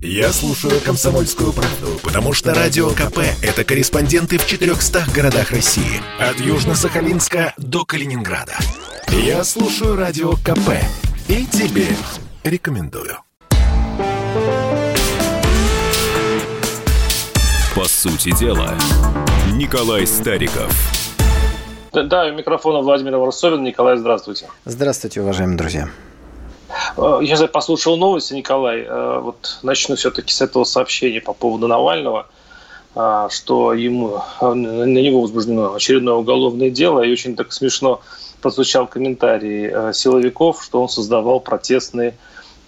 Я слушаю «Комсомольскую правду», потому что «Радио КП» — это корреспонденты в 400 городах России. От Южно-Сахалинска до Калининграда. Я слушаю «Радио КП» и тебе рекомендую. По сути дела, Николай Стариков. Да, у микрофона Владимир Варсовин. Николай, здравствуйте. Здравствуйте, уважаемые друзья. Э, я послушал новости, Николай. Э, вот начну все-таки с этого сообщения по поводу Навального, э, что ему, на него возбуждено очередное уголовное дело. И очень так смешно прозвучал комментарий силовиков, что он создавал протестные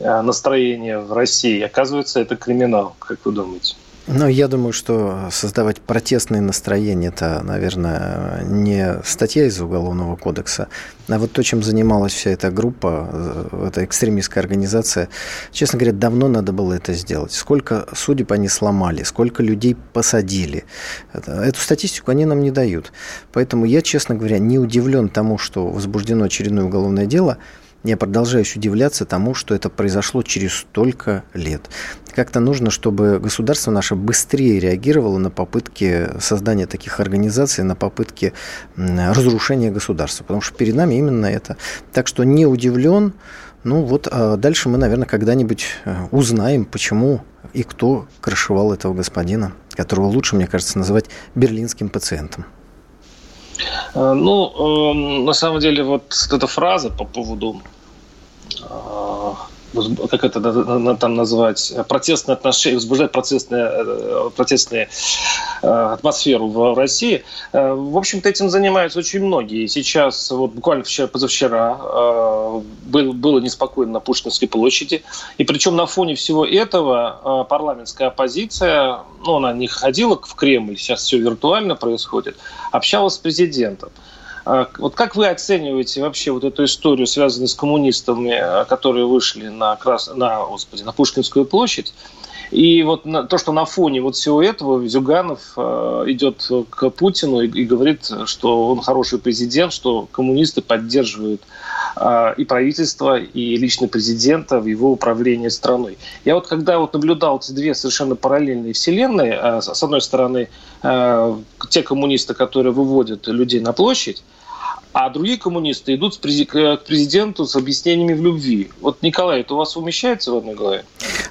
настроения в России. Оказывается, это криминал, как вы думаете? Ну, я думаю, что создавать протестные настроения – это, наверное, не статья из Уголовного кодекса, а вот то, чем занималась вся эта группа, э, эта экстремистская организация, честно говоря, давно надо было это сделать. Сколько судеб они сломали, сколько людей посадили. Эту статистику они нам не дают. Поэтому я, честно говоря, не удивлен тому, что возбуждено очередное уголовное дело – я продолжаюсь удивляться тому, что это произошло через столько лет. Как-то нужно, чтобы государство наше быстрее реагировало на попытки создания таких организаций, на попытки разрушения государства. Потому что перед нами именно это. Так что не удивлен. Ну вот а дальше мы, наверное, когда-нибудь э, узнаем, почему и кто крышевал этого господина, которого лучше, мне кажется, называть берлинским пациентом. Э, ну, эм, на самом деле, вот эта фраза по поводу э, как это там назвать, протестные отношения, возбуждать протестные, э, протестные атмосферу в России. В общем-то, этим занимаются очень многие. Сейчас, вот буквально вчера, позавчера, был, было неспокойно на Пушкинской площади. И причем на фоне всего этого парламентская оппозиция, ну, она не ходила в Кремль, сейчас все виртуально происходит, общалась с президентом. А, вот как вы оцениваете вообще вот эту историю, связанную с коммунистами, а, которые вышли на, Крас... на, господи, на Пушкинскую площадь? И вот то, что на фоне вот всего этого Зюганов э, идет к Путину и, говорит, что он хороший президент, что коммунисты поддерживают и правительство, и лично президента в его управлении страной. Я вот когда вот наблюдал эти две совершенно параллельные вселенные, э, с одной стороны, э, те коммунисты, которые выводят людей на площадь, а другие коммунисты идут к президенту с объяснениями в любви. Вот, Николай, это у вас умещается в одной голове?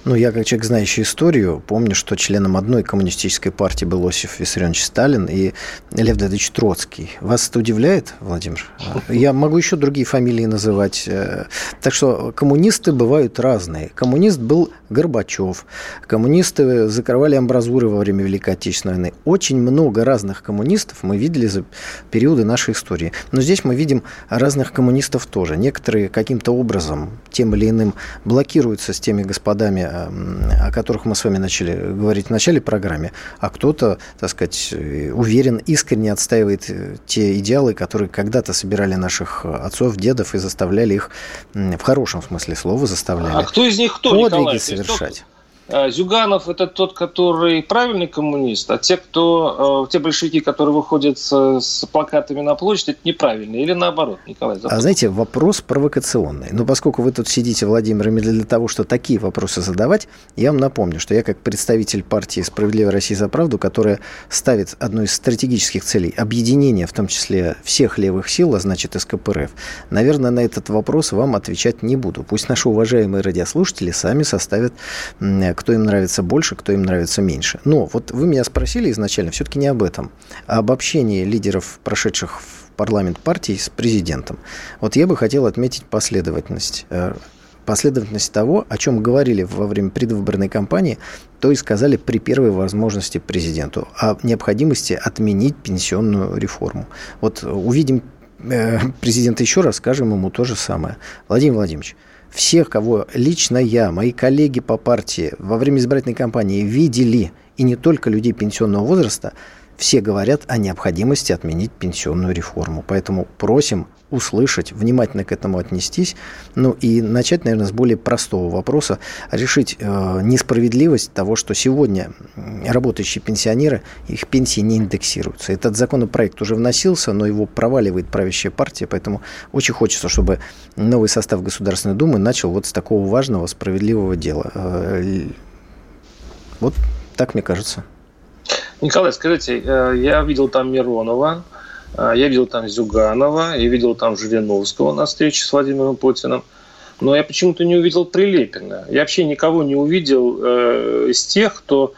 Ну, я, как человек, знающий историю, помню, что членом одной коммунистической партии был Осиф Виссарионович Сталин и Лев Давидович Троцкий. Вас это удивляет, Владимир? Я могу еще другие фамилии называть. Э, так что коммунисты бывают разные. Коммунист был Горбачев. Коммунисты закрывали амбразуры во время Великой Отечественной войны. Очень много разных коммунистов мы видели за периоды нашей истории. Но здесь мы видим разных коммунистов тоже. Некоторые каким-то образом, тем или иным, блокируются с теми господами, о которых мы с вами начали говорить в начале программы, а кто-то, так сказать, уверен, искренне отстаивает э, те идеалы, которые когда-то собирали наших отцов, дедов и заставляли их, в хорошем смысле слова, заставляли. А кто из них кто, подвиги Николай? совершать. А, Зюганов это тот, который правильный коммунист, а те, кто, э, те большевики, которые выходят с, с плакатами на площадь, это неправильные или наоборот, Николай? Запад. А знаете, вопрос провокационный. Но поскольку вы тут сидите, Владимир, для того, чтобы такие вопросы задавать, я вам напомню, что я как представитель партии «Справедливая Россия за правду», которая ставит одну из стратегических целей объединение, в том числе всех левых сил, а значит СКПРФ, наверное, на этот вопрос вам отвечать не буду. Пусть наши уважаемые радиослушатели сами составят кто им нравится больше, кто им нравится меньше. Но вот вы меня спросили изначально все-таки не об этом, а об общении лидеров, прошедших в парламент партий с президентом. Вот я бы хотел отметить последовательность э, последовательность того, о чем говорили во время предвыборной кампании, то и сказали при первой возможности президенту о необходимости отменить пенсионную реформу. Вот увидим э, президента еще раз, скажем ему то же самое. Владимир Владимирович, всех, кого лично я, мои коллеги по партии во время избирательной кампании видели, и не только людей пенсионного возраста, все говорят о необходимости отменить пенсионную реформу. Поэтому просим услышать, внимательно к этому отнестись. Ну и начать, наверное, с более простого вопроса. Решить э, несправедливость того, что сегодня работающие пенсионеры, их пенсии не индексируются. Этот законопроект уже вносился, но его проваливает правящая партия, поэтому очень хочется, чтобы новый состав Государственной Думы начал вот с такого важного, справедливого дела. Э, Вот так мне кажется. Николай, скажите, э, я видел там Миронова, э, я видел там Зюганова, я видел там Жириновского на встрече с Владимиром Путиным. Но я почему-то не увидел Прилепина. Я вообще никого не увидел э, из тех, кто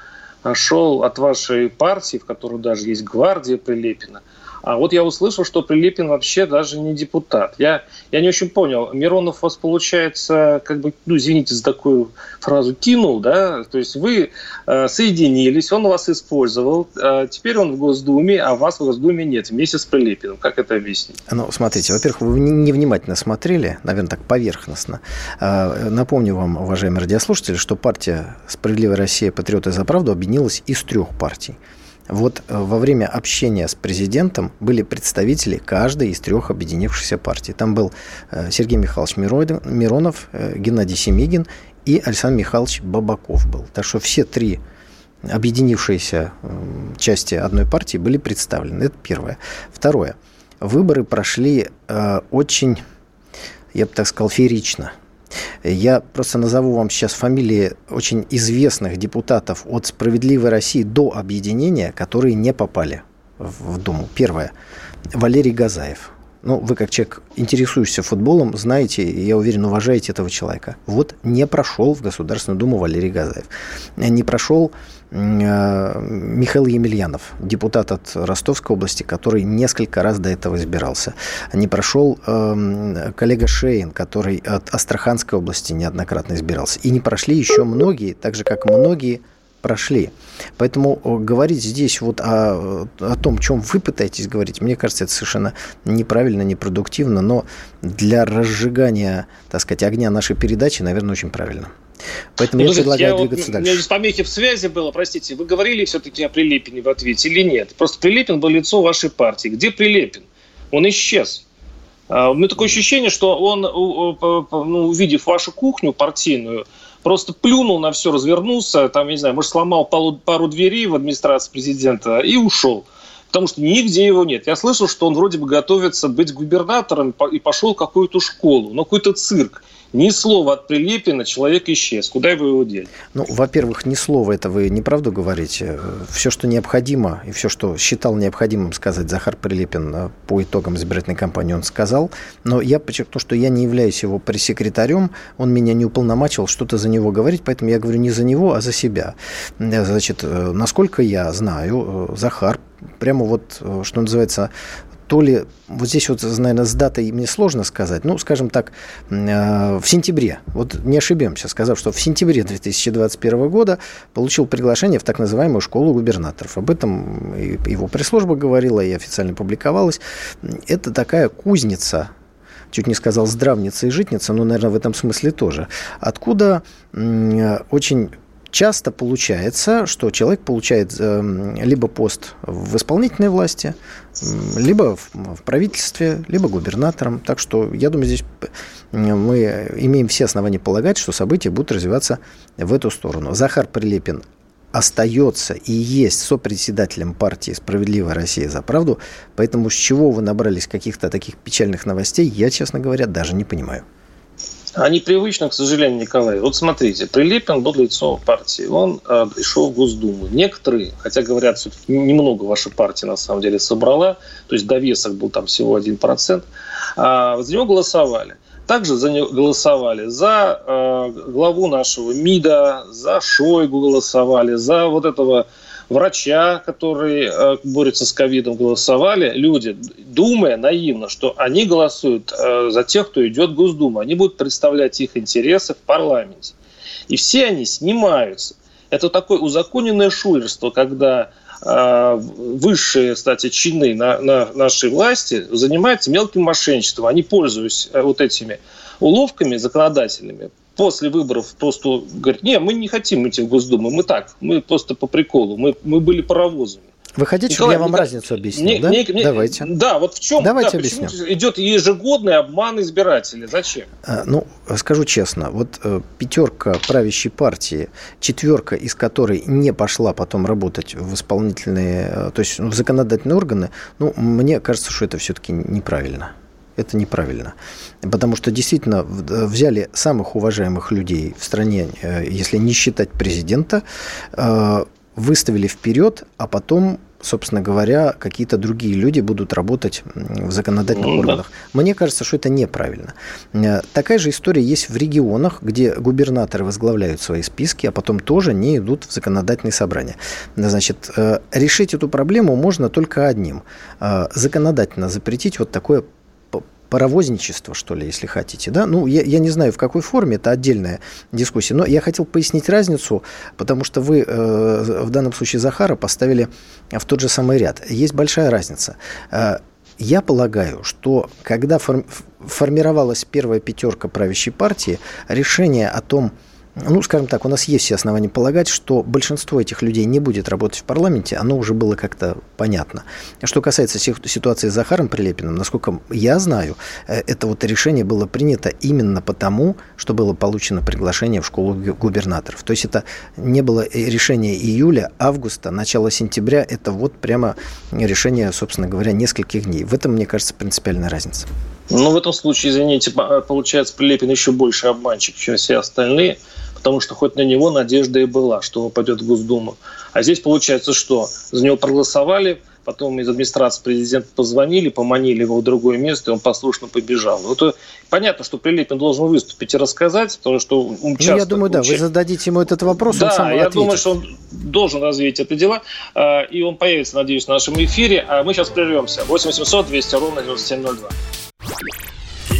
шел от вашей партии, в которой даже есть гвардия Прилепина. А вот я услышал, что Прилепин вообще даже не депутат. Я, я не очень понял. Миронов вас, получается, как бы, ну, извините за такую фразу, кинул, да? То есть вы э, соединились, он вас использовал, э, теперь он в Госдуме, а вас в Госдуме нет, вместе с Прилепиным. Как это объяснить? Ну, смотрите, во-первых, вы невнимательно смотрели, наверное, так поверхностно. Э, напомню вам, уважаемые радиослушатели, что партия «Справедливая Россия. Патриоты за правду» объединилась из трех партий. Вот э, во время общения с президентом были представители каждой из трех объединившихся партий. Там был э, Сергей Михайлович Миронов, э, Геннадий Семигин и Александр Михайлович Бабаков был. Так что все три объединившиеся части одной партии были представлены. Это первое. Второе. Выборы прошли очень, я бы так сказал, феерично. Я просто назову вам сейчас фамилии очень известных депутатов от «Справедливой России» до объединения, которые не попали в Думу. Первое. Валерий Газаев. Ну, вы как человек, интересующийся футболом, знаете, я уверен, уважаете этого человека. Вот не прошел в Государственную Думу Валерий Газаев. Не прошел Михаил Емельянов, депутат от Ростовской области, который несколько раз до этого избирался. Не прошел э, коллега Шейн, который от Астраханской области неоднократно избирался. И не прошли еще многие, так же как многие прошли. Поэтому э, говорить здесь вот о, о том, чем вы пытаетесь говорить, мне кажется, это совершенно неправильно, непродуктивно, но для разжигания, так сказать, огня нашей передачи, наверное, очень правильно. Поэтому ну, я предлагаю я двигаться вот, дальше. У меня здесь помехи в связи было, простите. Вы говорили все-таки о Прилепине в ответе или нет? Просто Прилепин был лицо вашей партии. Где Прилепин? Он исчез. А, у меня такое ощущение, что он, ну, увидев вашу кухню партийную, просто плюнул на все, развернулся, там, я не знаю, может, сломал пару, пару дверей в администрации президента и ушел. Потому что нигде его нет. Я слышал, что он вроде бы готовится быть губернатором и пошел в какую-то школу, но какой-то цирк. Ни слова от Прилепина, человек исчез. Куда вы его дели? Ну, во-первых, ни слова это вы неправду говорите. Все, что необходимо, и все, что считал необходимым сказать Захар Прилепин э, по итогам избирательной кампании, он сказал. Но я подчеркну, что я не являюсь его пресс-секретарем, он меня не уполномачивал что-то за него говорить, поэтому я говорю не за него, а за себя. Э, значит, э, насколько я знаю, Захар прямо вот, что называется, то ли, вот здесь вот, наверное, с датой мне сложно сказать, ну, скажем так, э, в сентябре, вот не ошибемся, сказав, что в сентябре 2021 года получил приглашение в так называемую школу губернаторов. Об этом его пресс-служба говорила и официально публиковалась. Это такая кузница чуть не сказал здравница и житница, но, наверное, в этом смысле тоже. Откуда очень часто получается, что человек получает эм, либо пост в исполнительной власти, либо в правительстве, либо губернатором. Так что, я думаю, здесь мы имеем все основания полагать, что события будут развиваться в эту сторону. Захар Прилепин остается и есть сопредседателем партии «Справедливая Россия за правду», поэтому с чего вы набрались каких-то таких печальных новостей, я, честно говоря, даже не понимаю. Они привычны, к сожалению, Николай. Вот смотрите, Прилепин был лицом партии, он э, пришел в Госдуму. Некоторые, хотя говорят, все-таки немного ваша партия на самом деле собрала, то есть довесок был там всего 1%, а за него голосовали. Также за него голосовали за э, главу нашего МИДа, за Шойгу голосовали, за вот этого врача, который э, борется с ковидом, голосовали люди, думая наивно, что они голосуют э, за тех, кто идет в Госдуму. Они будут представлять их интересы в парламенте. И все они снимаются. Это такое узаконенное шулерство, когда э, высшие, кстати, чины на, на нашей власти занимаются мелким мошенничеством. Они, пользуясь вот этими уловками законодательными, после выборов просто говорит, не, мы не хотим идти в Госдуму, мы так, мы просто по приколу, мы, мы были паровозами. Вы хотите, Николай, чтобы я вам разницу объяснил, не, да? Не, не, Давайте. Да, вот в чем Давайте да, объясню. идет ежегодный обман избирателей? Зачем? А, ну, скажу честно, вот э, пятерка правящей партии, четверка из которой не пошла потом работать в исполнительные, э, то есть в законодательные органы, ну, мне кажется, что это все-таки неправильно. Это неправильно. Потому что действительно взяли самых уважаемых людей в стране, э, если не считать президента, э, выставили вперед, а потом собственно говоря, какие-то другие люди будут работать в законодательных ну, органах. Да. Мне кажется, что это неправильно. Э, такая же история есть в регионах, где губернаторы возглавляют свои списки, а потом тоже не идут в законодательные собрания. Значит, э, решить эту проблему можно только одним. Э, законодательно запретить вот такое паровозничество, что ли, если хотите. Да? Ну, я, я не знаю, в какой форме, это отдельная дискуссия. Но я хотел пояснить разницу, потому что вы э, в данном случае Захара поставили в тот же самый ряд. Есть большая разница. Э, я полагаю, что когда формировалась первая пятерка правящей партии, решение о том, ну, скажем так, у нас есть все основания полагать, что большинство этих людей не будет работать в парламенте, оно уже было как-то понятно. Что касается ситуации с Захаром Прилепиным, насколько я знаю, э, это вот решение было принято именно потому, что было получено приглашение в школу губернаторов. То есть это не было решение июля, августа, начало сентября, это вот прямо решение, собственно говоря, нескольких дней. В этом, мне кажется, принципиальная разница. Ну, в этом случае, извините, получается, Прилепин еще больше обманщик, чем все остальные – потому что хоть на него надежда и была, что он пойдет в Госдуму. А здесь получается, что за него проголосовали, потом из администрации президента позвонили, поманили его в другое место, и он послушно побежал. Вот э, понятно, что Прилепин должен выступить и рассказать, потому что он ну, часто... я думаю, да, вы зададите ему этот вопрос, да, он сам я ответит. думаю, что он должен развить это дело, э, и он появится, надеюсь, в нашем эфире, а мы сейчас прервемся. 8 800 200 ровно 9702.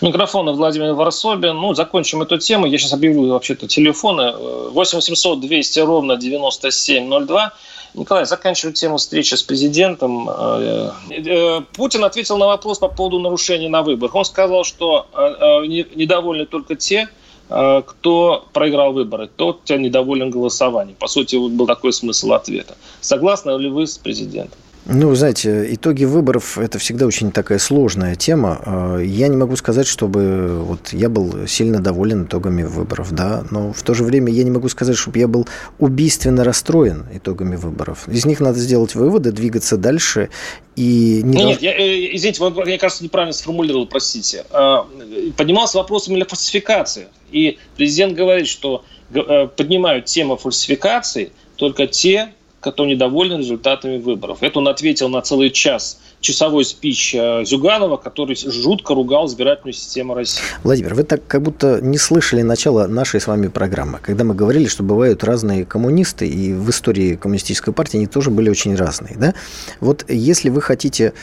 Микрофон Владимир Варсобин. Ну, закончим эту тему. Я сейчас объявлю вообще-то телефоны. 8 800 200 ровно 9702. Николай, заканчиваю тему встречи с президентом. Э, э, Путин ответил на вопрос по поводу нарушений на выборах. Он сказал, что э, недовольны только те, кто проиграл выборы, тот, кто недоволен голосованием. По сути, был такой смысл ответа. Согласны ли вы с президентом? Ну, знаете, итоги выборов – это всегда очень такая сложная тема. А, я не могу сказать, чтобы вот я был сильно доволен итогами выборов, да, но в то же время я не могу сказать, чтобы я был убийственно расстроен итогами выборов. Из них надо сделать выводы, двигаться дальше и не... Нет, я, э, извините, вы, я, кажется, неправильно сформулировал, простите. А, поднимался вопрос именно фальсификации. И президент говорит, что э, поднимают тему фальсификации только те кто недоволен результатами выборов. Это он ответил на целый час часовой спич э, Зюганова, который жутко ругал избирательную систему России. Владимир, вы так как будто не слышали начала нашей с вами программы, когда мы говорили, что бывают разные коммунисты, и в истории коммунистической партии они тоже были очень разные. Да? Вот если вы хотите,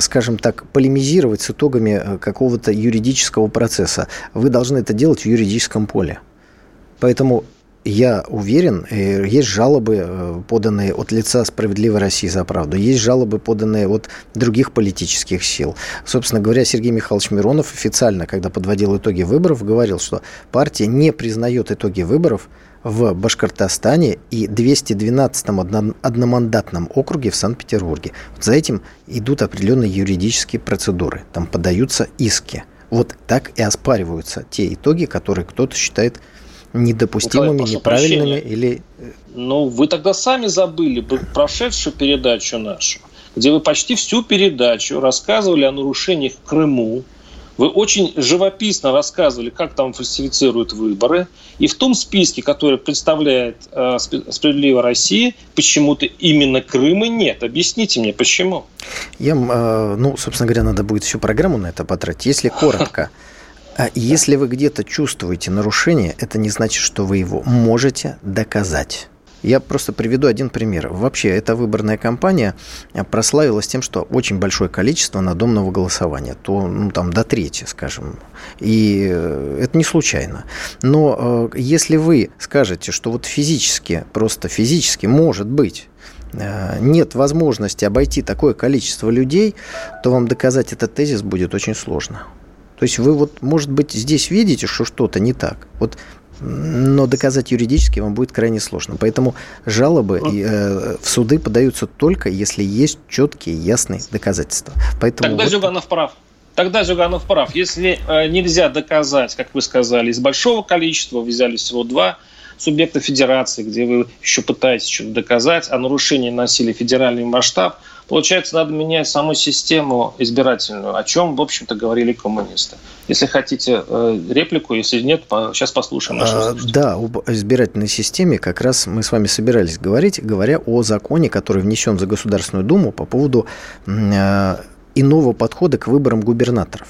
скажем так, полемизировать с итогами э, какого-то юридического процесса, вы должны это делать в юридическом поле. Поэтому я уверен, э, есть жалобы, э, поданные от лица «Справедливой России за правду», есть жалобы, поданные от других политических сил. Собственно говоря, Сергей Михайлович Миронов официально, когда подводил итоги выборов, говорил, что партия не признает итоги выборов в Башкортостане и 212-м одномандатном округе в Санкт-Петербурге. Вот за этим идут определенные юридические процедуры. Там подаются иски. Вот так и оспариваются те итоги, которые кто-то считает недопустимыми, ну, неправильными или... Ну, вы тогда сами забыли прошедшую передачу нашу, где вы почти всю передачу рассказывали о нарушениях в Крыму, вы очень живописно рассказывали, как там фальсифицируют выборы. И в том списке, который представляет э, «Справедливая Россия», почему-то именно Крыма нет. Объясните мне, почему? Я, э, ну, собственно говоря, надо будет всю программу на это потратить. Если коротко, если вы где-то чувствуете нарушение, это не значит, что вы его можете доказать. Я просто приведу один пример. Вообще, эта выборная кампания прославилась тем, что очень большое количество надомного голосования, то ну, там до трети, скажем. И э, это не случайно. Но э, если вы скажете, что вот физически, просто физически, может быть, э, нет возможности обойти такое количество людей, то вам доказать этот тезис будет очень сложно. То есть вы вот, может быть, здесь видите, что что-то не так. Вот но доказать юридически вам будет крайне сложно. Поэтому жалобы э, в суды подаются только, если есть четкие, ясные доказательства. Поэтому Тогда вот... Зюганов прав. Тогда Зюганов прав. Если э, нельзя доказать, как вы сказали, из большого количества, взяли всего два субъекта федерации, где вы еще пытаетесь что-то доказать, а нарушение носили федеральный масштаб – Получается, надо менять саму систему избирательную, о чем, в общем-то, говорили коммунисты. Если хотите э, реплику, если нет, сейчас послушаем. А, да, об избирательной системе как раз мы с вами собирались говорить, говоря о законе, который внесен за Государственную Думу по поводу э, иного подхода к выборам губернаторов.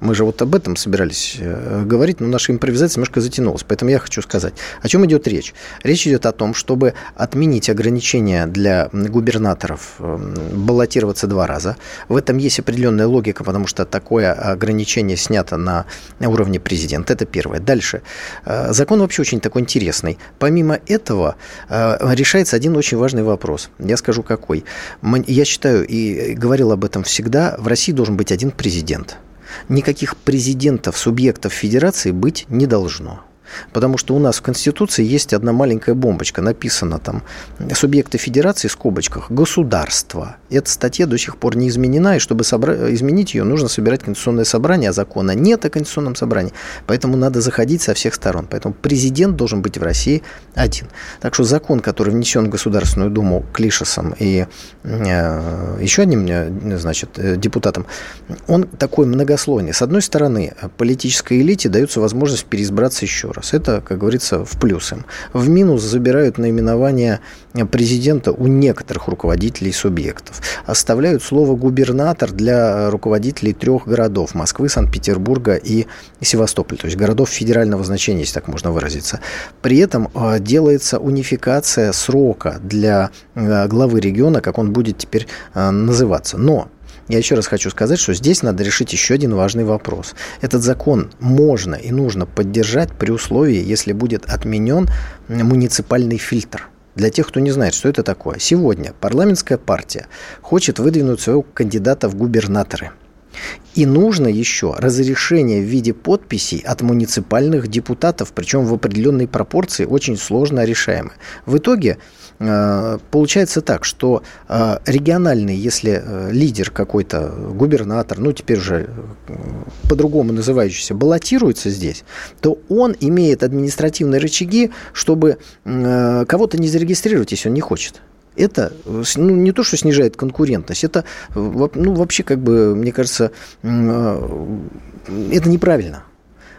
Мы же вот об этом собирались э, говорить, но наша импровизация немножко затянулась. Поэтому я хочу сказать, о чем идет речь. Речь идет о том, чтобы отменить ограничения для губернаторов эм, баллотироваться два раза. В этом есть определенная логика, потому что такое ограничение снято на уровне президента. Это первое. Дальше. Э, закон вообще очень такой интересный. Помимо этого э, решается один очень важный вопрос. Я скажу какой. Я считаю и говорил об этом всегда, в России должен быть один президент – никаких президентов, субъектов федерации быть не должно. Потому что у нас в Конституции есть одна маленькая бомбочка, написано там субъекты федерации в скобочках государство. Эта статья до сих пор не изменена, и чтобы собра... изменить ее, нужно собирать конституционное собрание, а закона нет о конституционном собрании. Поэтому надо заходить со всех сторон. Поэтому президент должен быть в России один. Так что закон, который внесен в Государственную Думу Клишесом и э, еще одним э, значит, э, депутатом, он такой многослойный. С одной стороны, политической элите дается возможность переизбраться еще раз. Это, как говорится, в плюс им. В минус забирают наименование президента у некоторых руководителей субъектов. Оставляют слово «губернатор» для руководителей трех городов – Москвы, Санкт-Петербурга и Севастополя, то есть городов федерального значения, если так можно выразиться. При этом а, делается унификация срока для а, главы региона, как он будет теперь а, называться. Но я еще раз хочу сказать, что здесь надо решить еще один важный вопрос. Этот закон можно и нужно поддержать при условии, если будет отменен муниципальный фильтр. Для тех, кто не знает, что это такое. Сегодня парламентская партия хочет выдвинуть своего кандидата в губернаторы. И нужно еще разрешение в виде подписей от муниципальных депутатов, причем в определенной пропорции, очень сложно решаемы. В итоге получается так, что э, региональный, если э, лидер какой-то, губернатор, ну теперь уже по-другому называющийся, баллотируется здесь, то он имеет административные рычаги, чтобы кого-то не зарегистрировать, если он не хочет это ну, не то, что снижает конкурентность, это ну, вообще, как бы, мне кажется, это неправильно.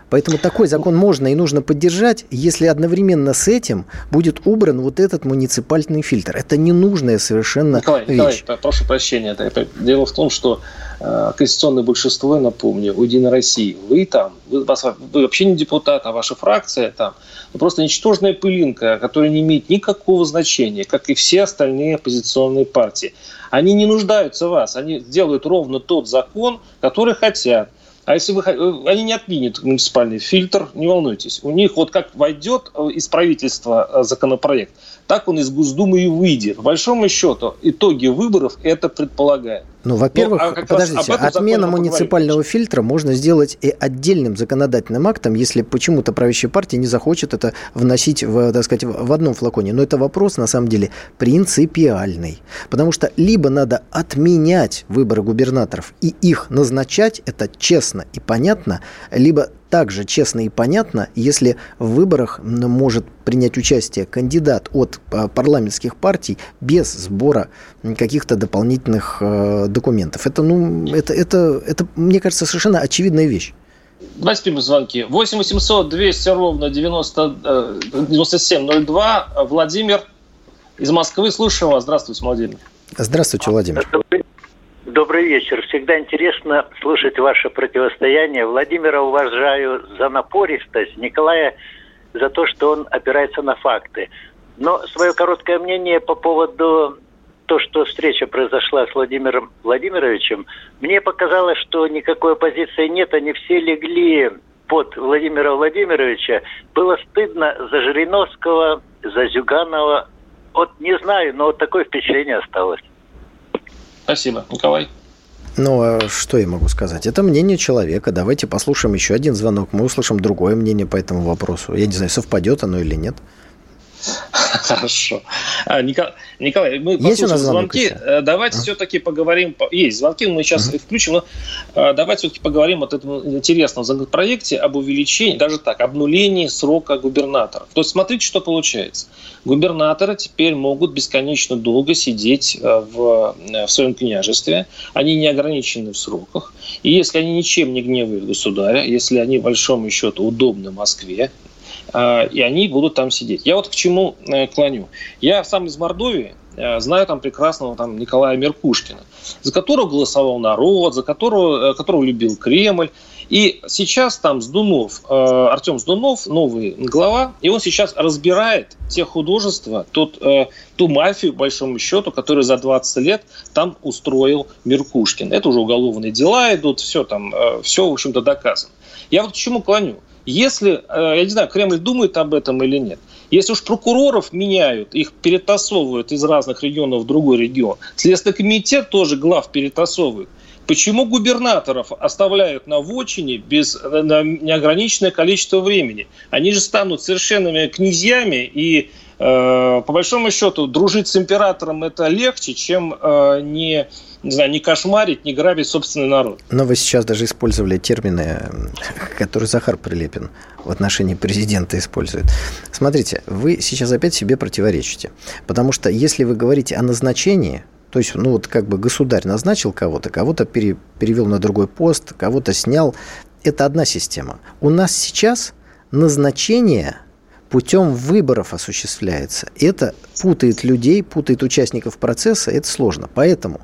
Поэтому такой закон можно и нужно поддержать, если одновременно с этим будет убран вот этот муниципальный фильтр. Это ненужная совершенно Николай, вещь. Николай, прошу прощения. Дело в том, что э, конституционное большинство, напомню, у Единой России, вы там, вы, вы вообще не депутат, а ваша фракция там, ну, просто ничтожная пылинка, которая не имеет никакого значения, как и все остальные оппозиционные партии. Они не нуждаются в вас, они делают ровно тот закон, который хотят. А если вы, э, они не отменят муниципальный фильтр, не волнуйтесь. У них вот как войдет э, из правительства э, законопроект, так он из Госдумы и выйдет. В большом счету итоги выборов это предполагает. Ну, во-первых, ну, а подождите, отмена муниципального фильтра можно сделать и отдельным законодательным актом, если почему-то правящая партия не захочет это вносить, в, так сказать, в одном флаконе. Но это вопрос, на самом деле, принципиальный. Потому что либо надо отменять выборы губернаторов и их назначать, это честно и понятно, либо также честно и понятно, если в выборах может принять участие кандидат от а, парламентских партий без сбора каких-то дополнительных э, документов. Это, ну, это, это, это, мне кажется, совершенно очевидная вещь. Давайте примем звонки. 8 800 200 ровно 90, 9702. Э, Владимир из Москвы. Слушаем вас. Здравствуйте, Владимир. Здравствуйте, Владимир. Добрый вечер. Всегда интересно слушать ваше противостояние. Владимира уважаю за напористость, Николая за то, что он опирается на факты. Но свое короткое мнение по поводу то, что встреча произошла с Владимиром Владимировичем, мне показалось, что никакой оппозиции нет, они все легли под Владимира Владимировича. Было стыдно за Жириновского, за Зюганова. Вот не знаю, но вот такое впечатление осталось. Спасибо. Николай? Ну, а что я могу сказать? Это мнение человека. Давайте послушаем еще один звонок. Мы услышим другое мнение по этому вопросу. Я не знаю, совпадет оно или нет. Хорошо. А, Николай, мы нас звонки. Э, давайте все-таки поговорим. Есть звонки, мы сейчас их включим, но э, давайте все-таки поговорим о этом интересном законопроекте об увеличении, даже так, обнулении срока губернаторов. То есть смотрите, что получается. Губернаторы теперь могут бесконечно долго сидеть э, в, в своем княжестве. Они не ограничены в сроках. И если они ничем не гневают государя, если они, большому счету, удобны Москве, и они будут там сидеть. Я вот к чему э, клоню. Я сам из Мордовии, э, знаю там прекрасного там Николая Меркушкина, за которого голосовал народ, за которого, э, которого любил Кремль. И сейчас там Сдунов, Артем Сдунов, новый глава, и он сейчас разбирает те художества, тот, ту мафию, по большому счету, которую за 20 лет там устроил Меркушкин. Это уже уголовные дела идут, все там, все, в общем-то, доказано. Я вот к чему клоню. Если, э, я не знаю, Кремль думает об этом или нет, если уж прокуроров меняют, их перетасовывают из разных регионов в другой регион, Следственный комитет тоже глав перетасовывает, Почему губернаторов оставляют на вотчине без на неограниченное количество времени? Они же станут совершенными князьями, и э, по большому счету дружить с императором это легче, чем э, не не знаю, не кошмарить, не грабить собственный народ. Но вы сейчас даже использовали термины, которые Захар Прилепин в отношении президента использует. Смотрите, вы сейчас опять себе противоречите. Потому что если вы говорите о назначении, то есть, ну вот как бы государь назначил кого-то, кого-то пере, перевел на другой пост, кого-то снял. Это одна система. У нас сейчас назначение путем выборов осуществляется. Это путает людей, путает участников процесса, это сложно. Поэтому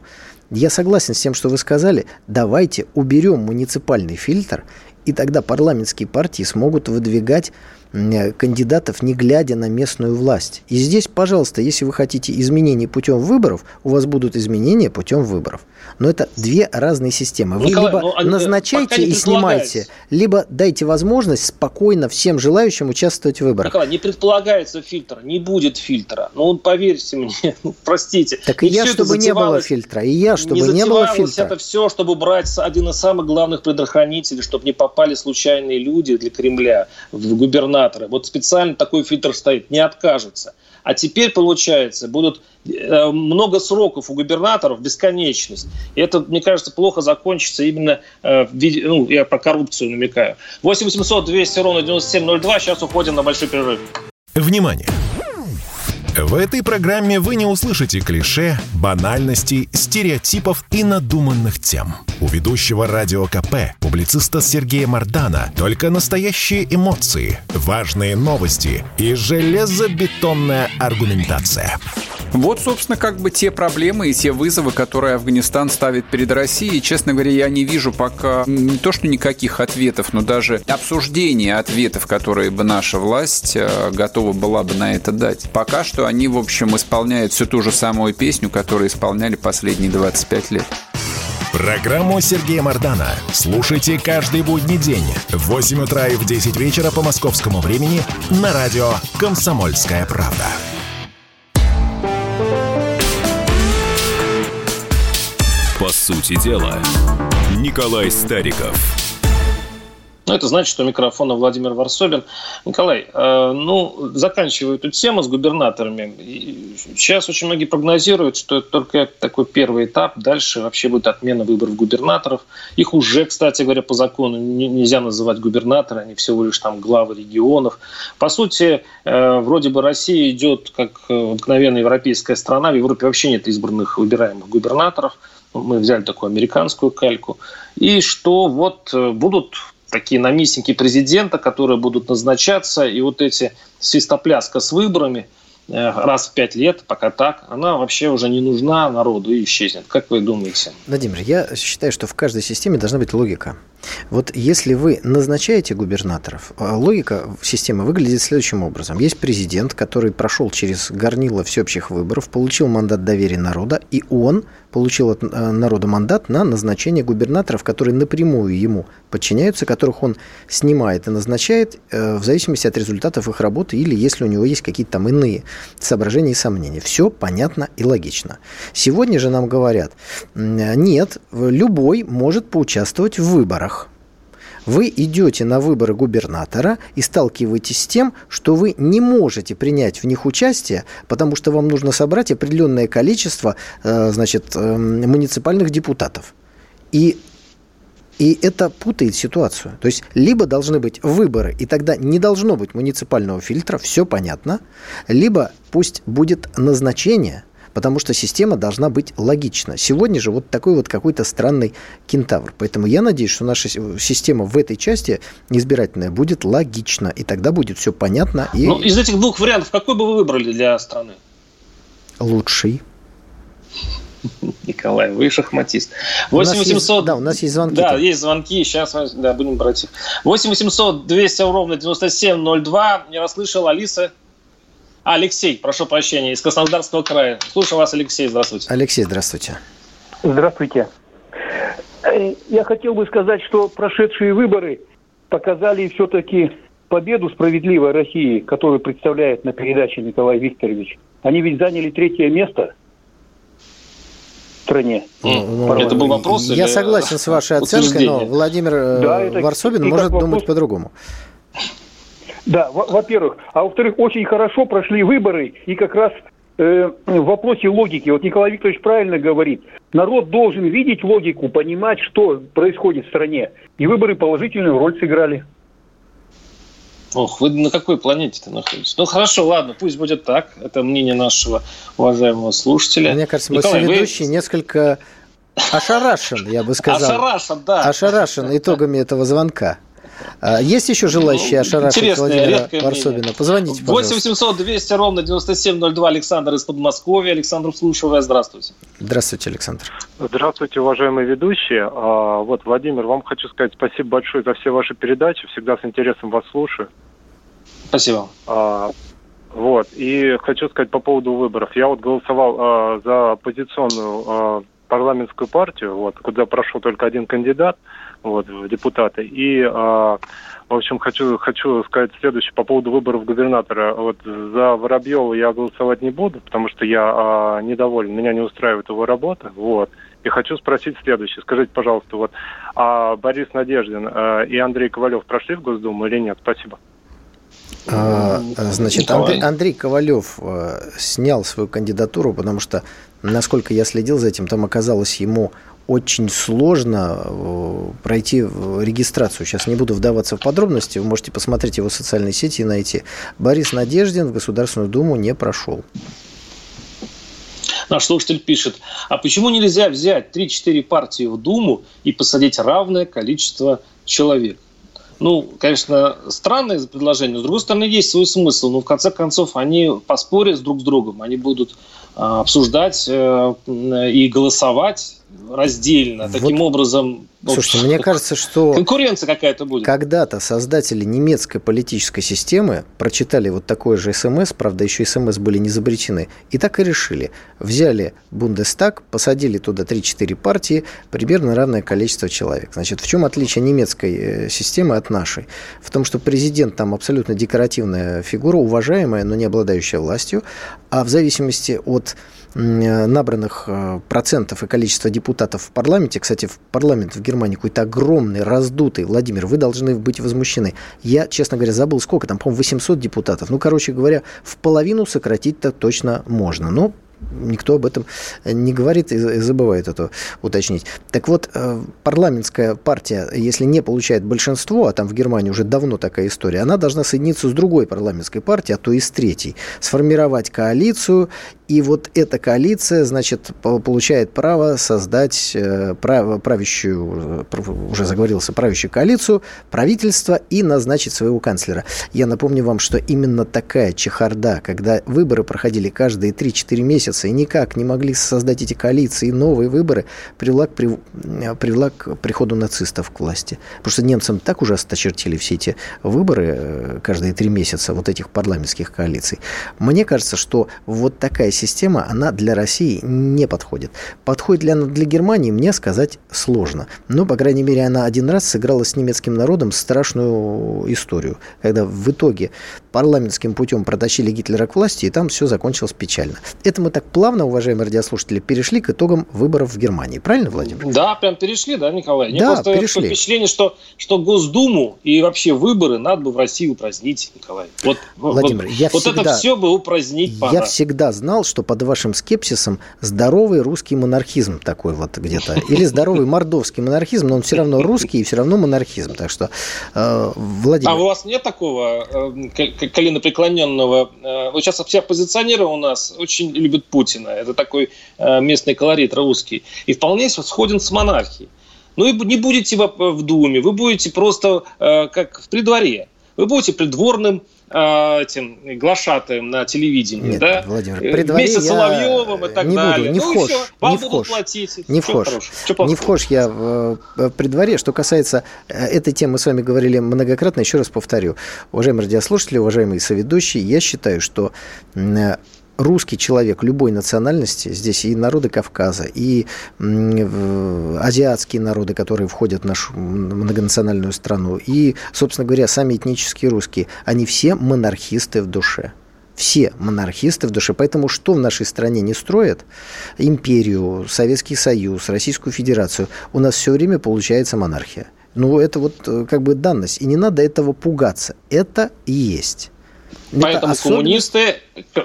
я согласен с тем, что вы сказали. Давайте уберем муниципальный фильтр, и тогда парламентские партии смогут выдвигать кандидатов, не глядя на местную власть. И здесь, пожалуйста, если вы хотите изменений путем выборов, у вас будут изменения путем выборов. Но это две разные системы. Вы Николай, либо ну, назначайте и снимайте, либо дайте возможность спокойно всем желающим участвовать в выборах. Николай, не предполагается фильтр, не будет фильтра. Ну, поверьте мне, ну, простите. Так и я, чтобы не было фильтра, и я, чтобы не, не было фильтра. это все, чтобы брать один из самых главных предохранителей, чтобы не попали случайные люди для Кремля в губернатор губернаторы. Вот специально такой фильтр стоит, не откажется. А теперь, получается, будут э, много сроков у губернаторов, бесконечность. И это, мне кажется, плохо закончится именно э, в виде, ну, я про коррупцию намекаю. 8 800 200 ровно 9702. Сейчас уходим на большой перерыв. Внимание! В этой программе вы не услышите клише, банальностей, стереотипов и надуманных тем. У ведущего радио КП, публициста Сергея Мардана, только настоящие эмоции, важные новости и железобетонная аргументация. Вот, собственно, как бы те проблемы и те вызовы, которые Афганистан ставит перед Россией. Честно говоря, я не вижу пока не то, что никаких ответов, но даже обсуждения ответов, которые бы наша власть э, готова была бы на это дать. Пока что они, в общем, исполняют всю ту же самую песню, которую исполняли последние 25 лет. Программу Сергея Мардана слушайте каждый будний день в 8 утра и в 10 вечера по московскому времени на радио «Комсомольская правда». По сути дела, Николай Стариков. Ну, это значит, что микрофона Владимир Варсобин. Николай, э, ну, заканчиваю эту тему с губернаторами. Сейчас очень многие прогнозируют, что это только такой первый этап. Дальше вообще будет отмена выборов губернаторов. Их уже, кстати говоря, по закону нельзя называть губернаторы, они всего лишь там главы регионов. По сути, э, вроде бы Россия идет как э, обыкновенная европейская страна. В Европе вообще нет избранных выбираемых губернаторов – мы взяли такую американскую кальку, и что вот будут такие наместники президента, которые будут назначаться, и вот эти свистопляска с выборами э, раз в пять лет, пока так, она вообще уже не нужна народу и исчезнет. Как вы думаете? Владимир, я считаю, что в каждой системе должна быть логика. Вот если вы назначаете губернаторов, э, логика системы выглядит следующим образом. Есть президент, который прошел через горнило всеобщих выборов, получил мандат доверия народа, и он получил от э, народа мандат на назначение губернаторов, которые напрямую ему подчиняются, которых он снимает и назначает э, в зависимости от результатов их работы или если у него есть какие-то там иные соображения и сомнения. Все понятно и логично. Сегодня же нам говорят, нет, любой может поучаствовать в выборах вы идете на выборы губернатора и сталкиваетесь с тем, что вы не можете принять в них участие, потому что вам нужно собрать определенное количество э, значит, э, муниципальных депутатов. И и это путает ситуацию. То есть либо должны быть выборы, и тогда не должно быть муниципального фильтра, все понятно, либо пусть будет назначение – потому что система должна быть логична. Сегодня же вот такой вот какой-то странный кентавр. Поэтому я надеюсь, что наша система в этой части избирательная будет логична, и тогда будет все понятно. И... Ну, из этих двух вариантов, какой бы вы выбрали для страны? Лучший. Николай, вы шахматист. 8 800... да, у нас есть звонки. Да, там. есть звонки, сейчас да, будем брать их. 8 800 200 ровно 9702. Не расслышал, Алиса. Алексей, прошу прощения, из Краснодарского края. Слушаю вас, Алексей, здравствуйте. Алексей, здравствуйте. Здравствуйте. Э, я хотел бы сказать, что прошедшие выборы показали все-таки победу справедливой России, которую представляет на передаче Николай Викторович. Они ведь заняли третье место в стране. Ну, это был вопрос? Я согласен с вашей оценкой, но Владимир э, да, это, Варсобин может вопрос... думать по-другому. Да, во-первых. А во-вторых, очень хорошо прошли выборы, и как раз э, в вопросе логики, вот Николай Викторович правильно говорит, народ должен видеть логику, понимать, что происходит в стране. И выборы положительную роль сыграли. Ох, вы на какой планете-то находитесь? Ну хорошо, ладно, пусть будет так. Это мнение нашего уважаемого слушателя. Мне кажется, Николай, мой соведущий вы... несколько ошарашен, я бы сказал. Ошарашен, да. Ошарашен итогами этого звонка. А, есть еще желающие ошарашить Владимира Варсобина? Позвоните, пожалуйста. 8 800 200 ровно 9702 Александр из Подмосковья. Александр, слушаю вас. Здравствуйте. Здравствуйте, Александр. Здравствуйте, уважаемые ведущие. А, вот, Владимир, вам хочу сказать спасибо большое за все ваши передачи. Всегда с интересом вас слушаю. Спасибо. А, вот. И хочу сказать по поводу выборов. Я вот голосовал а, за оппозиционную а, парламентскую партию, вот, куда прошел только один кандидат вот, в депутаты. И, э, в общем, хочу, хочу сказать следующее по поводу выборов губернатора. Вот за Воробьева я голосовать не буду, потому что я э, недоволен, меня не устраивает его работа. Вот. И хочу спросить следующее. Скажите, пожалуйста, вот, а Борис Надеждин э, и Андрей Ковалев прошли в Госдуму или нет? Спасибо. А, значит, Андрей, Андрей Ковалев э, снял свою кандидатуру, потому что, насколько я следил за этим, там оказалось ему очень сложно э, пройти регистрацию. Сейчас не буду вдаваться в подробности, вы можете посмотреть его социальные сети и найти. Борис Надеждин в Государственную Думу не прошел. Наш слушатель пишет, а почему нельзя взять 3-4 партии в Думу и посадить равное количество человек? Ну, конечно, странное предложение, с другой стороны, есть свой смысл. Но в конце концов, они поспорят друг с другом, они будут а, обсуждать э, и голосовать раздельно. Таким вот, образом... Слушайте, мне кажется, что... Конкуренция какая-то будет. Когда-то создатели немецкой политической системы прочитали вот такое же СМС, правда, еще СМС были не изобретены, и так и решили. Взяли Бундестаг, посадили туда 3-4 партии, примерно равное количество человек. Значит, в чем отличие немецкой э, системы от нашей? В том, что президент там абсолютно декоративная фигура, уважаемая, но не обладающая властью, а в зависимости от набранных э, процентов и количества депутатов в парламенте, кстати, в парламент в Германии какой-то огромный, раздутый, Владимир, вы должны быть возмущены. Я, честно говоря, забыл, сколько там, по-моему, 800 депутатов. Ну, короче говоря, в половину сократить-то точно можно. Но никто об этом не говорит и забывает это уточнить. Так вот, э, парламентская партия, если не получает большинство, а там в Германии уже давно такая история, она должна соединиться с другой парламентской партией, а то и с третьей, сформировать коалицию, и вот эта коалиция, значит, получает право создать э, правящую, э, уже заговорился, правящую коалицию, правительство и назначить своего канцлера. Я напомню вам, что именно такая чехарда, когда выборы проходили каждые 3-4 месяца, и никак не могли создать эти коалиции новые выборы, привела к, привела к приходу нацистов к власти. Потому что немцам так ужасно очертили все эти выборы э, каждые три месяца вот этих парламентских коалиций. Мне кажется, что вот такая система система, она для России не подходит. Подходит ли она для Германии, мне сказать сложно. Но, по крайней мере, она один раз сыграла с немецким народом страшную историю, когда в итоге парламентским путем протащили Гитлера к власти, и там все закончилось печально. Это мы так плавно, уважаемые радиослушатели, перешли к итогам выборов в Германии. Правильно, Владимир? Да, прям перешли, да, Николай? Мне да, просто перешли. впечатление, что, что Госдуму и вообще выборы надо бы в России упразднить, Николай. Вот, Владимир, вот, я вот всегда, это все бы упразднить пора. Я всегда знал, что под вашим скепсисом здоровый русский монархизм такой вот где-то. Или здоровый мордовский монархизм, но он все равно русский и все равно монархизм. Так что, э, Владимир... А у вас нет такого э, коленопреклоненного... Э, вот сейчас все оппозиционеры у нас очень любят Путина. Это такой э, местный колорит русский. И вполне сходен с монархией. Ну и не будете вы в Думе, вы будете просто э, как в придворе. Вы будете придворным э, этим глашатаем на телевидении, Нет, да? Владимир, при дворе Вместе с Соловьевым и так не далее. Буду, не ну вхож, все, вам не будут вхож, платить. Не вхож, не вхож я в, при дворе. Что касается э, этой темы, мы с вами говорили многократно, еще раз повторю. Уважаемые радиослушатели, уважаемые соведущие, я считаю, что русский человек любой национальности, здесь и народы Кавказа, и азиатские народы, которые входят в нашу многонациональную страну, и, собственно говоря, сами этнические русские, они все монархисты в душе. Все монархисты в душе. Поэтому что в нашей стране не строят? Империю, Советский Союз, Российскую Федерацию. У нас все время получается монархия. Ну, это вот э, как бы данность. И не надо этого пугаться. Это и есть. Поэтому особенно... коммунисты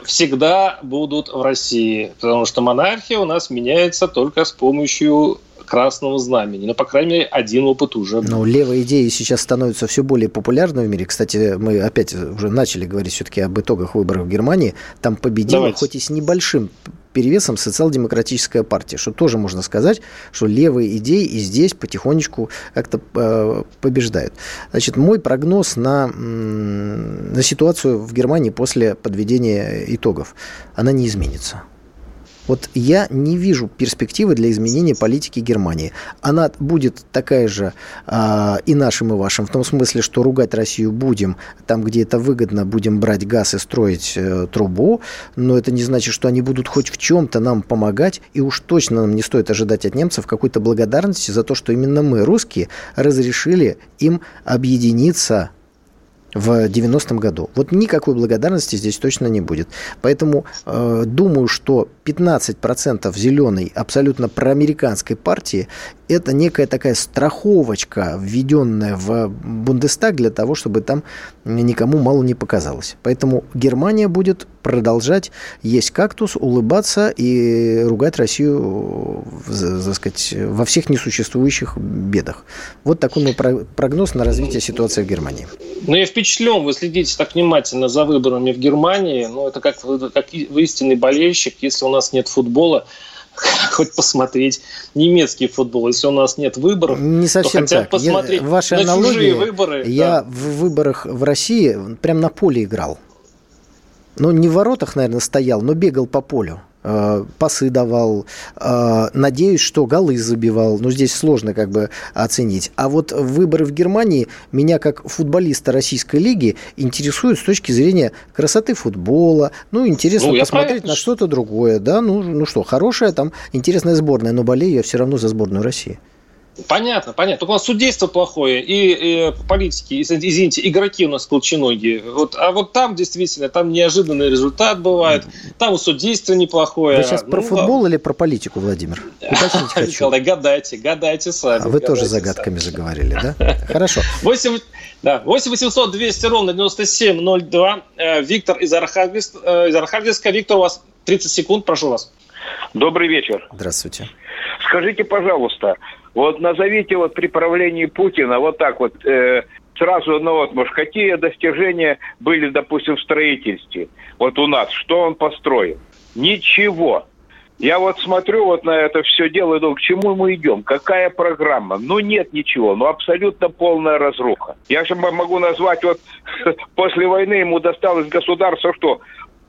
всегда будут в России, потому что монархия у нас меняется только с помощью красного знамени. Но, по крайней мере, один опыт уже был. Ну, левые идеи сейчас становятся все более популярны в мире. Кстати, мы опять уже начали говорить все-таки об итогах выборов в Германии. Там победила, Давайте. хоть и с небольшим перевесом социал-демократическая партия, что тоже можно сказать, что левые идеи и здесь потихонечку как-то э, побеждают. Значит, мой прогноз на, на ситуацию в Германии после подведения итогов, она не изменится. Вот я не вижу перспективы для изменения политики Германии. Она будет такая же э, и нашим, и вашим, в том смысле, что ругать Россию будем там, где это выгодно, будем брать газ и строить э, трубу, но это не значит, что они будут хоть в чем-то нам помогать, и уж точно нам не стоит ожидать от немцев какой-то благодарности за то, что именно мы, русские, разрешили им объединиться в 90-м году. Вот никакой благодарности здесь точно не будет. Поэтому э, думаю, что 15% зеленой абсолютно проамериканской партии это некая такая страховочка, введенная в Бундестаг для того, чтобы там никому мало не показалось. Поэтому Германия будет продолжать есть кактус, улыбаться и ругать Россию, так сказать, во всех несуществующих бедах. Вот такой мой прогноз на развитие ситуации в Германии. Ну, я впечатлен, вы следите так внимательно за выборами в Германии. Ну, это как, как вы истинный болельщик, если у нас нет футбола, хоть посмотреть немецкий футбол. Если у нас нет выборов, не совсем то хотя бы посмотреть я, ваши на аналогии, чужие выборы. Я да. в выборах в России прям на поле играл. Ну, не в воротах, наверное, стоял, но бегал по полю. Э, пасы давал, э, надеюсь, что голы забивал. Но здесь сложно как бы оценить. А вот выборы в Германии меня как футболиста российской лиги интересуют с точки зрения красоты футбола. Ну, интересно ну, посмотреть на что-то другое. Да, ну, ну что, хорошая там интересная сборная, но болею я все равно за сборную России. Понятно, понятно. Только у нас судейство плохое, и, и политики, извините, игроки у нас колченогие. Вот, а вот там действительно, там неожиданный результат бывает, там у судейства неплохое. Вы сейчас ну, про футбол или про политику, Владимир? Уточнить хочу. Николай, гадайте, гадайте сами. А вы тоже загадками заговорили, да? Хорошо. 8, да, 8 800 200 ровно 9702. Э, Виктор из Архангельска. Э, из Архангельска. Виктор, у вас 30 секунд, прошу вас. Добрый вечер. Здравствуйте. Скажите, пожалуйста, вот назовите вот при правлении Путина вот так вот э, сразу, ну вот, может, какие достижения были, допустим, в строительстве? Вот у нас, что он построил? Ничего. Я вот смотрю вот на это все дело и думаю, к чему мы идем? Какая программа? Ну, нет ничего. Ну, абсолютно полная разруха. Я же могу назвать вот после войны ему досталось государство что?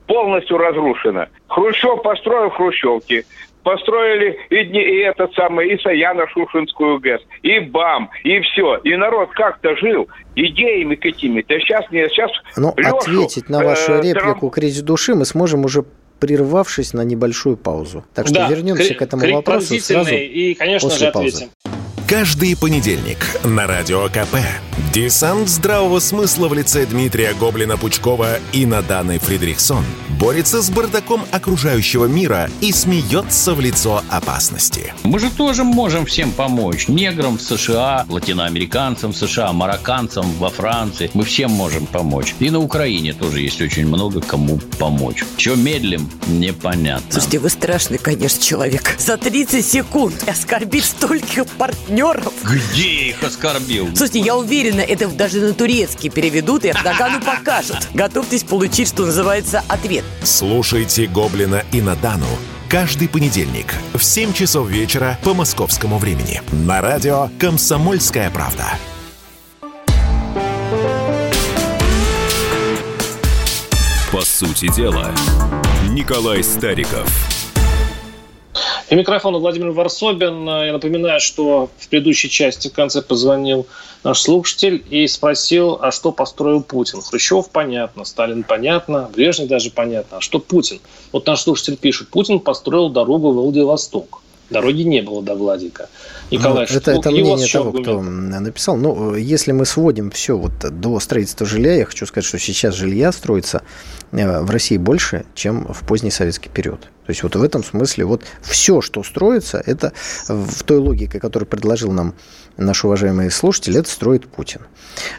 Полностью разрушено. Хрущев построил хрущевки построили и, и этот самый, и Саяно-Шушинскую ГЭС, и БАМ, и все. И народ как-то жил идеями какими-то. Сейчас не сейчас Ну, Лешу, ответить на вашу э, реплику э, кризис души мы сможем уже прервавшись на небольшую паузу. Так что Да, вернемся к этому вопросу сразу и, конечно после же, паузы. ответим. Каждый понедельник на Радио КП. Десант здравого смысла в лице Дмитрия Гоблина-Пучкова и Наданы Фридрихсон борется с бардаком окружающего мира и смеется в лицо опасности. Мы же тоже можем всем помочь. Неграм в США, латиноамериканцам в США, марокканцам во Франции. Мы всем можем помочь. И на Украине тоже есть очень много кому помочь. Чего медлим, непонятно. Слушайте, вы страшный, конечно, человек. За 30 секунд оскорбить стольких партнеров. Где я их оскорбил? Слушайте, я уверена, это даже на турецкий переведут и Эрдогану покажут. Готовьтесь получить, что называется, ответ. Слушайте Гоблина и Надану каждый понедельник в 7 часов вечера по московскому времени на радио «Комсомольская правда». По сути дела, Николай Стариков. И микрофон Владимир Варсобин. Я напоминаю, что в предыдущей части в конце позвонил наш слушатель и спросил, а что построил Путин. Хрущев понятно, Сталин понятно, Брежнев даже понятно. А что Путин? Вот наш слушатель пишет, Путин построил дорогу в Владивосток. Дороги не было до Владика. Николай, Ну, это, это мнение того, кто аргумент? написал. Ну, если мы сводим все вот до строительства жилья, я хочу сказать, что сейчас жилья строится э, в России больше, чем в поздний советский период. То есть вот в этом смысле вот все, что строится, это в той логике, которую предложил нам наш уважаемый слушатель, это строит Путин.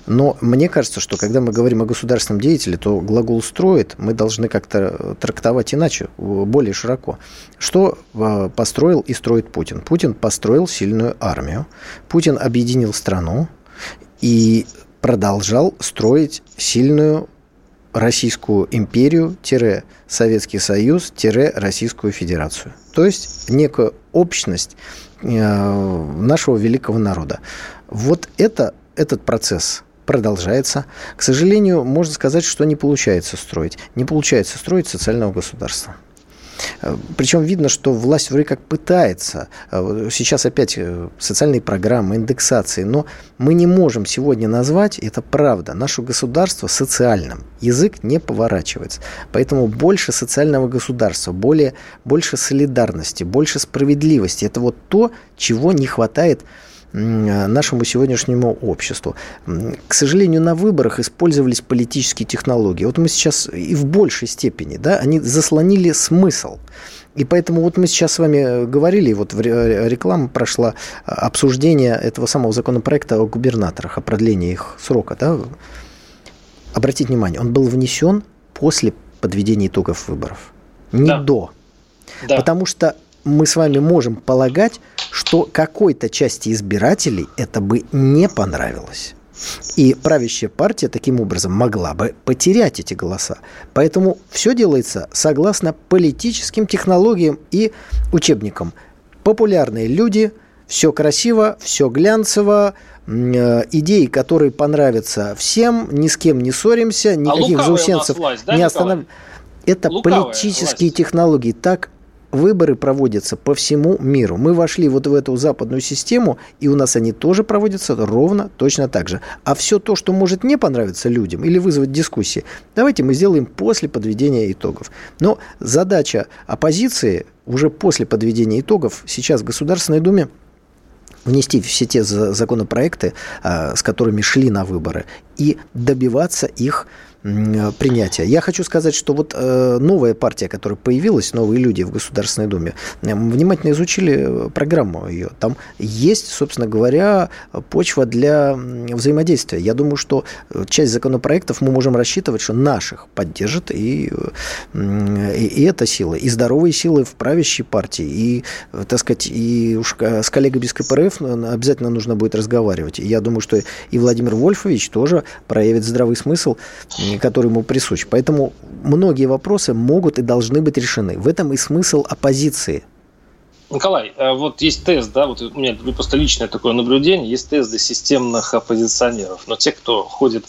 Но мне кажется, что когда мы говорим о государственном деятеле, то глагол «строит» мы должны как-то трактовать иначе, более широко. Что э, построил и строит Путин? Путин построил сильную армию, Путин объединил страну и продолжал строить сильную Российскую империю, Советский Союз, Российскую Федерацию. То есть некую общность э, нашего великого народа. Вот это, этот процесс продолжается. К сожалению, можно сказать, что не получается строить. Не получается строить социального государства. Причем видно, что власть вроде как пытается. Сейчас опять э, социальные программы, индексации. Но мы не можем сегодня назвать, это правда, наше государство социальным. Язык не поворачивается. Поэтому больше социального государства, более, больше солидарности, больше справедливости. Это вот то, чего не хватает нашему сегодняшнему обществу. К сожалению, на выборах использовались политические технологии. Вот мы сейчас и в большей степени, да, они заслонили смысл. И поэтому вот мы сейчас с вами говорили, вот реклама прошла обсуждение этого самого законопроекта о губернаторах, о продлении их срока. Да? Обратите внимание, он был внесен после подведения итогов выборов, не Да. до. Да. Потому что мы с вами можем полагать, что какой-то части избирателей это бы не понравилось. И правящая партия таким образом могла бы потерять эти голоса. Поэтому все делается согласно политическим технологиям и учебникам. Популярные люди, все красиво, все глянцево, э, идеи, которые понравятся всем, ни с кем не ссоримся, никаких лукавая у нас заусенцев власть, да, не останавливаем. Это Лукавая политические власть. технологии. Так выборы проводятся по всему миру. Мы вошли вот в эту западную систему, и у нас они тоже проводятся ровно точно так же. А все то, что может не понравиться людям или вызвать дискуссии, давайте мы сделаем после подведения итогов. Но задача оппозиции уже после подведения итогов сейчас в Государственной Думе внести все те за- законопроекты, а, с которыми шли на выборы, и добиваться их принятия. Я хочу сказать, что вот э, новая партия, которая появилась, новые люди в Государственной Думе, внимательно изучили э, программу ее. Там есть, собственно говоря, почва для взаимодействия. Я думаю, что э, часть законопроектов мы можем рассчитывать, что наших поддержит и, э, и, и эта сила, и здоровые силы в правящей партии, и, э, так сказать, и уж с коллегой без КПРФ э, обязательно нужно будет разговаривать. Я думаю, что и Владимир Вольфович тоже проявит здравый смысл, м, который ему присущ. Поэтому многие вопросы могут и должны быть решены. В этом и смысл оппозиции. Николай, э, вот есть тест, да, вот у меня просто личное такое наблюдение, есть тест для системных оппозиционеров, но те, кто ходит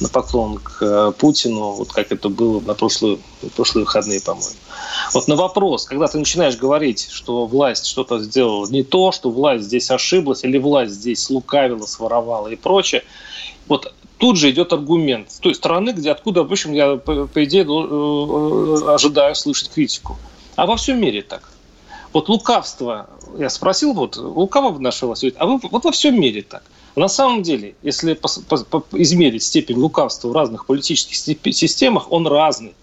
на поклон к э, Путину, вот как это было на прошлые, прошлые выходные, по-моему. Вот на вопрос, когда ты начинаешь говорить, что власть что-то сделала не то, что власть здесь ошиблась, или власть здесь лукавила, своровала и прочее, вот тут же идет аргумент с той стороны, где откуда, в общем, я, по, идее, э, ожидаю слышать критику. А во всем мире так. Вот лукавство, я спросил, вот у кого в нашей власти, а вы, вот во всем мире так. На самом деле, если по, по, по, измерить степень лукавства в разных политических системах, он разный.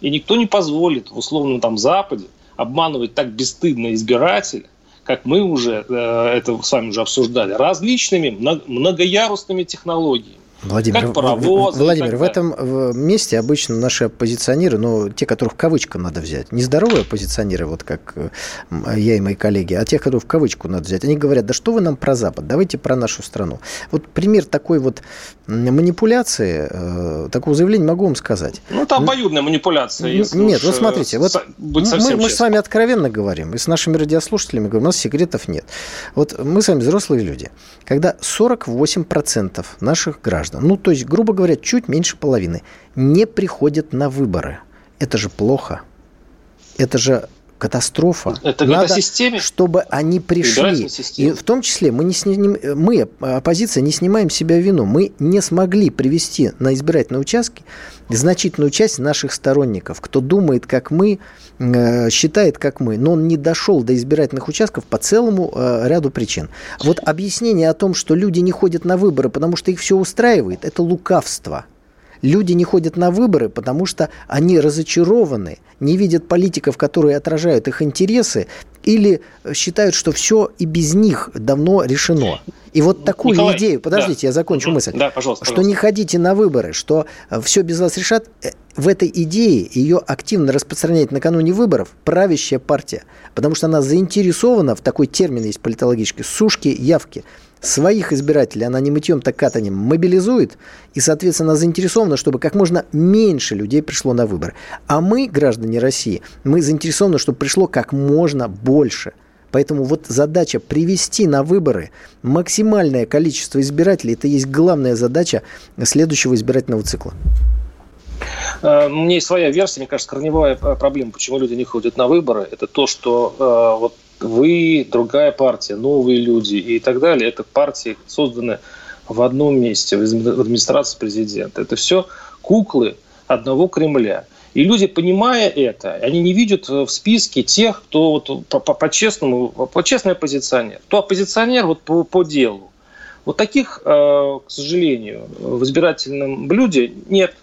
И никто не позволит в условном там Западе обманывать так бесстыдно избирателя, как мы уже э, это с вами уже обсуждали, различными многоярусными технологиями. Владимир, как паровозы, Владимир, в этом месте обычно наши оппозиционеры, ну, те, которых в кавычку надо взять, не здоровые оппозиционеры, вот как я и мои коллеги, а тех, которых в кавычку надо взять, они говорят, да что вы нам про Запад, давайте про нашу страну. Вот пример такой вот манипуляции, э, такого заявления могу вам сказать. Ну, это обоюдная манипуляция. Если нет, вот смотрите, вот мы, мы с вами откровенно говорим, и с нашими радиослушателями говорим, у нас секретов нет. Вот мы с вами взрослые люди. Когда 48% наших граждан граждан, ну, то есть, грубо говоря, чуть меньше половины, не приходят на выборы. Это же плохо. Это же катастрофа. Это Надо, системе? чтобы они пришли. И в том числе мы, не сним, мы, оппозиция, не снимаем себя вину. Мы не смогли привести на избирательные участки значительную часть наших сторонников, кто думает, как мы, считает, как мы, но он не дошел до избирательных участков по целому э, ряду причин. Вот объяснение о том, что люди не ходят на выборы, потому что их все устраивает, это лукавство – Люди не ходят на выборы, потому что они разочарованы, не видят политиков, которые отражают их интересы, или считают, что все и без них давно решено. И вот такую Николай, идею, подождите, да. я закончу мысль, да, пожалуйста, что пожалуйста. не ходите на выборы, что э, все без вас решат, э, в этой идее ее активно распространяет накануне выборов правящая партия, потому что она заинтересована, в такой термин есть политологический, сушки явки – своих избирателей она не мытьем, так катанием мобилизует, и, соответственно, заинтересована, чтобы как можно меньше людей пришло на выборы. А мы, граждане России, мы заинтересованы, чтобы пришло как можно больше. Поэтому вот задача привести на выборы максимальное количество избирателей, это есть главная задача следующего избирательного цикла. Э, у меня есть своя версия, мне кажется, корневая проблема, почему люди не ходят на выборы, это то, что э, вот вы, другая партия, новые люди и так далее. Это партии созданы в одном месте, в администрации президента. Это все куклы одного Кремля. И люди, понимая это, они не видят в списке тех, кто вот по-честному, по, по честный оппозиционер. Кто оппозиционер вот по, по делу. Вот таких, э, к сожалению, в избирательном блюде нет.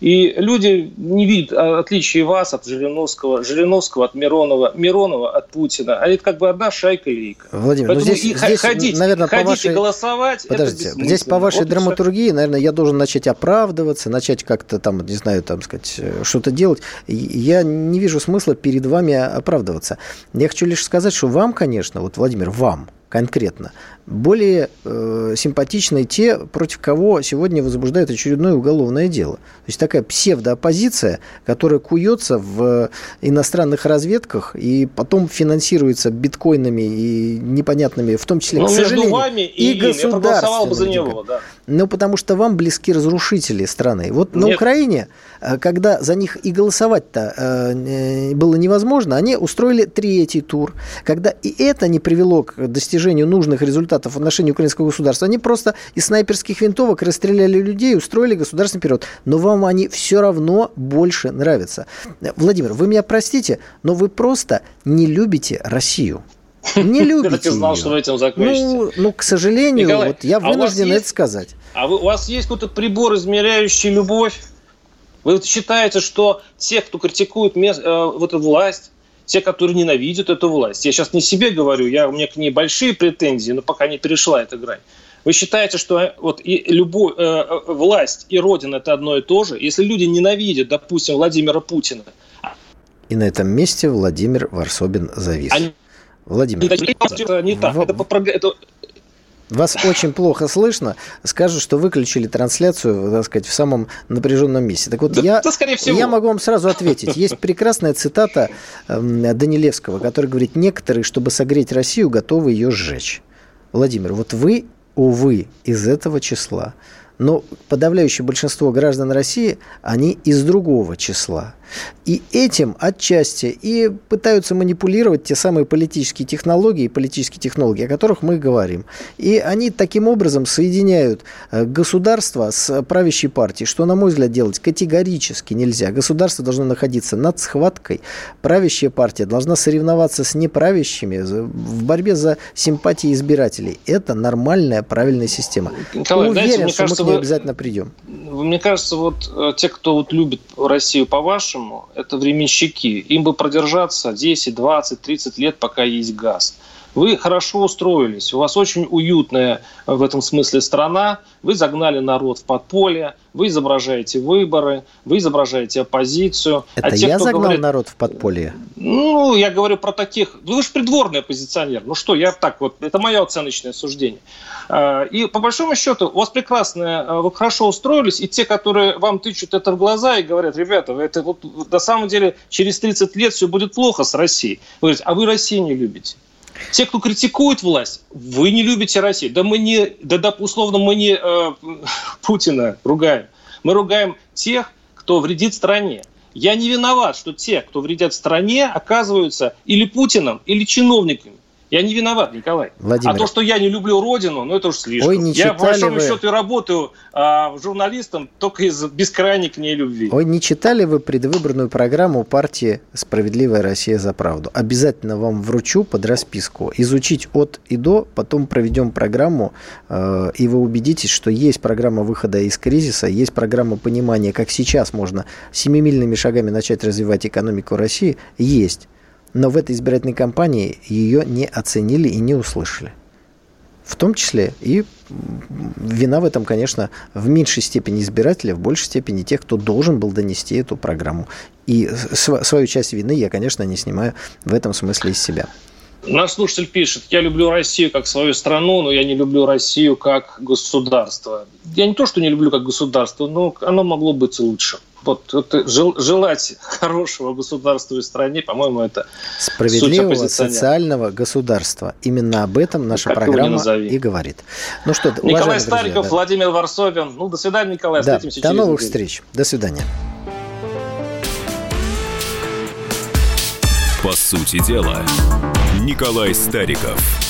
И люди не видят отличия вас от Жириновского, Жириновского от Миронова, Миронова от Путина. А это как бы одна шайка-лейка. Владимир, ну здесь, и здесь ходить, наверное, ходить по вашей... и голосовать, Подождите, здесь по вашей вот драматургии, наверное, я должен начать оправдываться, начать как-то там, не знаю, там сказать, что-то делать. Я не вижу смысла перед вами оправдываться. Я хочу лишь сказать, что вам, конечно, вот, Владимир, вам, конкретно. Более э, симпатичны те, против кого сегодня возбуждают очередное уголовное дело. То есть такая псевдооппозиция, которая куется в иностранных разведках и потом финансируется биткоинами и непонятными, в том числе, ну, к сожалению, вами и, и государством. бы за него, да. Ну, потому что вам близки разрушители страны. Вот Нет. на Украине, э, когда за них и голосовать-то э, было невозможно, они устроили третий тур. Когда и это не привело к достижению нужных результатов в отношении украинского государства, они просто из снайперских винтовок расстреляли людей устроили государственный период. Но вам они все равно больше нравятся. Владимир, вы меня простите, но вы просто не любите Россию. Не любите Я так и знал, ее. что вы этим закончите. Ну, ну к сожалению, Николай, вот я вынужден а это сказать. А вы, у вас есть какой-то прибор, измеряющий любовь? Вы считаете, что те, кто критикует мест, э, вот эту власть, те, которые ненавидят эту власть, я сейчас не себе говорю, я, у меня к ней большие претензии, но пока не перешла эта грань. Вы считаете, что э, вот и любой, э, э, власть и Родина это одно и то же? Если люди ненавидят, допустим, Владимира Путина. И на этом месте Владимир Варсобин завис. Они... Владимир, это не так. В... Это, это, вас очень плохо слышно. Скажут, что выключили трансляцию, так сказать, в самом напряженном месте. Так вот, да, я, да, я могу вам сразу ответить. Есть прекрасная цитата э, Данилевского, который говорит, некоторые, чтобы согреть Россию, готовы ее сжечь. Владимир, вот вы, увы, из этого числа. Но подавляющее большинство граждан России, они из другого числа. И этим отчасти и пытаются манипулировать те самые политические технологии, политические технологии, о которых мы говорим. И они таким образом соединяют э, государство с правящей партией, что, на мой взгляд, делать категорически нельзя. Государство должно находиться над схваткой. Правящая партия должна соревноваться с неправящими в борьбе за симпатии избирателей. Это нормальная, правильная система. Николай, Уверен, знаете, что кажется, мы к ней вы... обязательно придем. Мне кажется, вот э, те, кто вот любит Россию по-вашему, это временщики. Им бы продержаться 10, 20, 30 лет, пока есть газ. Вы хорошо устроились, у вас очень уютная в этом смысле страна, вы загнали народ в подполье, вы изображаете выборы, вы изображаете оппозицию. А Это а те, я загнал говорит, народ в подполье? Ну, я говорю про таких... Ну, вы же придворный оппозиционер. Ну что, я так вот... Это мое оценочное суждение. А, и по большому счету у вас прекрасно, а, вы хорошо устроились, и те, которые вам тычут это в глаза и говорят, ребята, это вот на самом деле через 30 лет все будет плохо с Россией. Вы говорите, а вы Россию не любите. Те, кто критикует власть, вы не любите Россию. Да мы не, да, да условно мы не э, Путина ругаем. Мы ругаем тех, кто вредит стране. Я не виноват, что те, кто вредят стране, оказываются или Путиным, или чиновниками. Я не виноват, Николай. Владимир. А то, что я не люблю родину, ну это уж слишком. Ой, не я, по большому вы... счету, работаю а, журналистом только из бескрайней к ней любви. Ой, не читали вы предвыборную программу партии «Справедливая Россия за правду»? Обязательно вам вручу под расписку. Изучить от и до, потом проведем программу, э, и вы убедитесь, что есть программа выхода из кризиса, есть программа понимания, как сейчас можно семимильными шагами начать развивать экономику России, есть но в этой избирательной кампании ее не оценили и не услышали. В том числе и вина в этом, конечно, в меньшей степени избирателя, в большей степени тех, кто должен был донести эту программу. И свою часть вины я, конечно, не снимаю в этом смысле из себя. Наш слушатель пишет, я люблю Россию как свою страну, но я не люблю Россию как государство. Я не то, что не люблю как государство, но оно могло быть лучше вот это, желать хорошего государства и стране, по-моему, это справедливого социального государства. Именно об этом наша как программа и говорит. Ну что, Николай Стариков, друзья, да. Владимир Варсобин. Ну, до свидания, Николай. Да, Встретимся до новых неделю. встреч. До свидания. По сути дела, Николай Стариков.